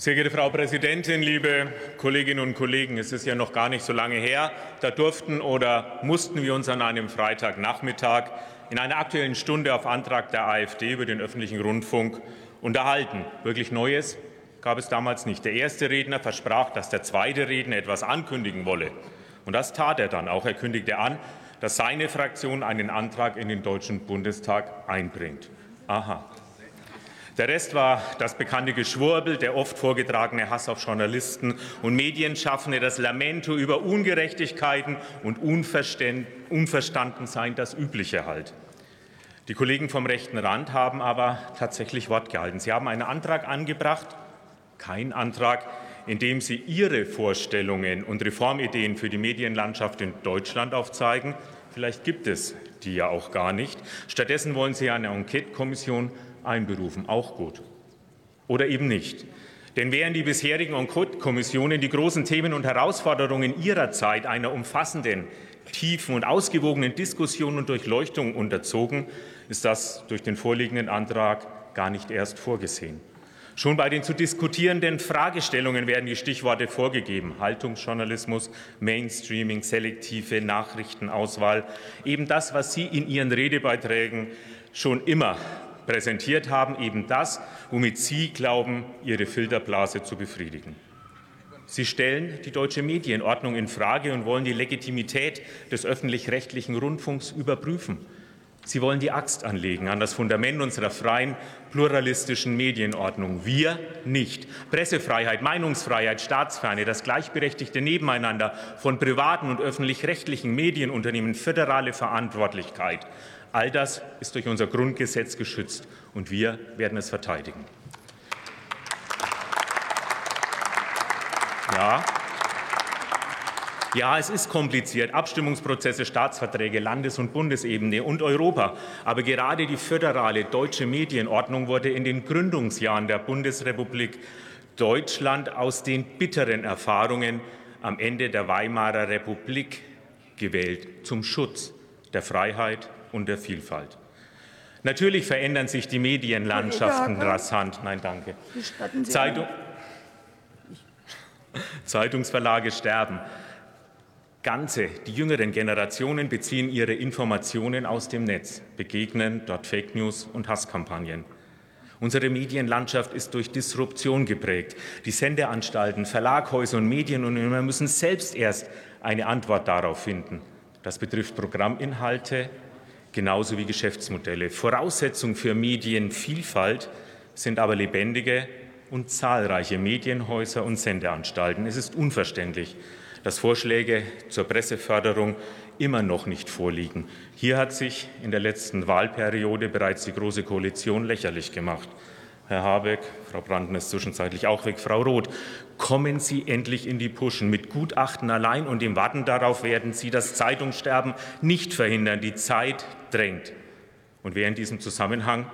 Sehr geehrte Frau Präsidentin, liebe Kolleginnen und Kollegen, es ist ja noch gar nicht so lange her, da durften oder mussten wir uns an einem Freitagnachmittag in einer Aktuellen Stunde auf Antrag der AfD über den öffentlichen Rundfunk unterhalten. Wirklich Neues gab es damals nicht. Der erste Redner versprach, dass der zweite Redner etwas ankündigen wolle. Und das tat er dann auch. Er kündigte an, dass seine Fraktion einen Antrag in den Deutschen Bundestag einbringt. Aha. Der Rest war das bekannte Geschwurbel, der oft vorgetragene Hass auf Journalisten und Medienschaffende, das Lamento über Ungerechtigkeiten und Unverstandensein, das Übliche halt. Die Kollegen vom rechten Rand haben aber tatsächlich Wort gehalten. Sie haben einen Antrag angebracht, kein Antrag, in dem sie ihre Vorstellungen und Reformideen für die Medienlandschaft in Deutschland aufzeigen. Vielleicht gibt es die ja auch gar nicht. Stattdessen wollen sie eine Enquete-Kommission einberufen. Auch gut. Oder eben nicht. Denn während die bisherigen Enquete-Kommissionen die großen Themen und Herausforderungen ihrer Zeit einer umfassenden, tiefen und ausgewogenen Diskussion und Durchleuchtung unterzogen, ist das durch den vorliegenden Antrag gar nicht erst vorgesehen. Schon bei den zu diskutierenden Fragestellungen werden die Stichworte vorgegeben. Haltungsjournalismus, Mainstreaming, selektive Nachrichtenauswahl. Eben das, was Sie in Ihren Redebeiträgen schon immer präsentiert haben, eben das, womit Sie glauben, Ihre Filterblase zu befriedigen. Sie stellen die deutsche Medienordnung in Frage und wollen die Legitimität des öffentlich-rechtlichen Rundfunks überprüfen. Sie wollen die Axt anlegen an das Fundament unserer freien, pluralistischen Medienordnung. Wir nicht. Pressefreiheit, Meinungsfreiheit, Staatsferne, das gleichberechtigte Nebeneinander von privaten und öffentlich-rechtlichen Medienunternehmen, föderale Verantwortlichkeit. All das ist durch unser Grundgesetz geschützt, und wir werden es verteidigen. Ja, ja, es ist kompliziert. Abstimmungsprozesse, Staatsverträge, Landes- und Bundesebene und Europa. Aber gerade die föderale deutsche Medienordnung wurde in den Gründungsjahren der Bundesrepublik Deutschland aus den bitteren Erfahrungen am Ende der Weimarer Republik gewählt zum Schutz der Freiheit und der Vielfalt. Natürlich verändern sich die Medienlandschaften rasant. Nein, danke. Zeitung Zeitungsverlage sterben. Ganze, die jüngeren Generationen beziehen ihre Informationen aus dem Netz, begegnen dort Fake News und Hasskampagnen. Unsere Medienlandschaft ist durch Disruption geprägt. Die Sendeanstalten, Verlaghäuser und Medienunternehmer müssen selbst erst eine Antwort darauf finden. Das betrifft Programminhalte genauso wie Geschäftsmodelle. Voraussetzung für Medienvielfalt sind aber lebendige und zahlreiche Medienhäuser und Sendeanstalten. Es ist unverständlich, dass Vorschläge zur Presseförderung immer noch nicht vorliegen. Hier hat sich in der letzten Wahlperiode bereits die Große Koalition lächerlich gemacht. Herr Habeck, Frau Brandner ist zwischenzeitlich auch weg, Frau Roth, kommen Sie endlich in die Puschen. Mit Gutachten allein und dem Warten darauf werden Sie das Zeitungssterben nicht verhindern. Die Zeit drängt. Und wer in diesem Zusammenhang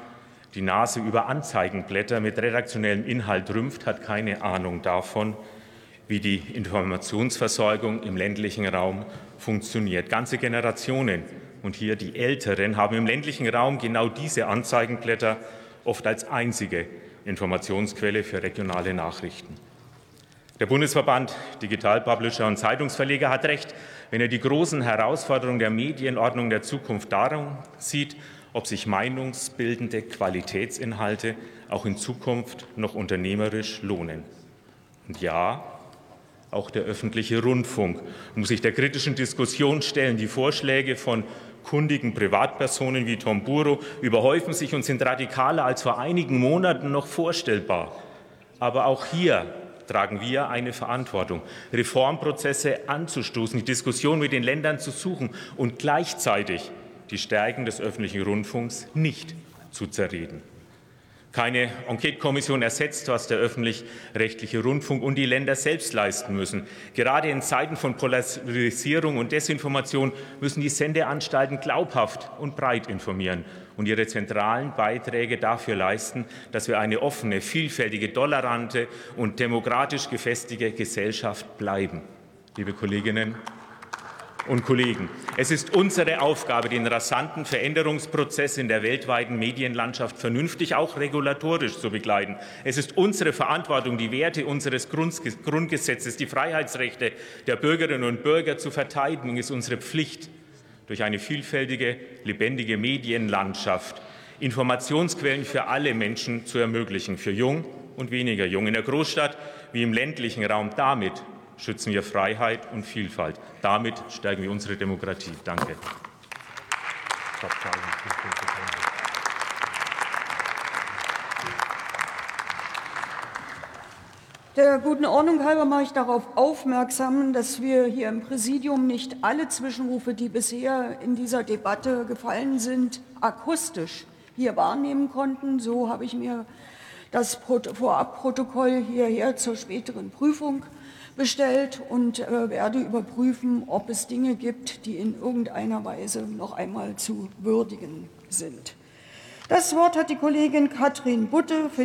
die Nase über Anzeigenblätter mit redaktionellem Inhalt rümpft, hat keine Ahnung davon, wie die Informationsversorgung im ländlichen Raum funktioniert. Ganze Generationen und hier die Älteren haben im ländlichen Raum genau diese Anzeigenblätter oft als einzige Informationsquelle für regionale Nachrichten. Der Bundesverband Digital Publisher und Zeitungsverleger hat recht, wenn er die großen Herausforderungen der Medienordnung der Zukunft darum sieht, ob sich meinungsbildende Qualitätsinhalte auch in Zukunft noch unternehmerisch lohnen. Und ja, auch der öffentliche Rundfunk muss sich der kritischen Diskussion stellen. Die Vorschläge von kundigen Privatpersonen wie Tom Buro überhäufen sich und sind radikaler als vor einigen Monaten noch vorstellbar. Aber auch hier tragen wir eine Verantwortung, Reformprozesse anzustoßen, die Diskussion mit den Ländern zu suchen und gleichzeitig die Stärken des öffentlichen Rundfunks nicht zu zerreden. Keine Enquete-Kommission ersetzt, was der öffentlich-rechtliche Rundfunk und die Länder selbst leisten müssen. Gerade in Zeiten von Polarisierung und Desinformation müssen die Sendeanstalten glaubhaft und breit informieren und ihre zentralen Beiträge dafür leisten, dass wir eine offene, vielfältige, tolerante und demokratisch gefestigte Gesellschaft bleiben. Liebe Kolleginnen und Kollegen, es ist unsere Aufgabe, den rasanten Veränderungsprozess in der weltweiten Medienlandschaft vernünftig auch regulatorisch zu begleiten. Es ist unsere Verantwortung, die Werte unseres Grundgesetzes, die Freiheitsrechte der Bürgerinnen und Bürger zu verteidigen. Es ist unsere Pflicht, durch eine vielfältige, lebendige Medienlandschaft Informationsquellen für alle Menschen zu ermöglichen, für jung und weniger jung, in der Großstadt wie im ländlichen Raum. Damit schützen wir Freiheit und Vielfalt. Damit stärken wir unsere Demokratie. Danke. Der guten Ordnung halber mache ich darauf aufmerksam, dass wir hier im Präsidium nicht alle Zwischenrufe, die bisher in dieser Debatte gefallen sind, akustisch hier wahrnehmen konnten. So habe ich mir das Vorabprotokoll hierher zur späteren Prüfung bestellt und äh, werde überprüfen, ob es Dinge gibt, die in irgendeiner Weise noch einmal zu würdigen sind. Das Wort hat die Kollegin Katrin Butte für die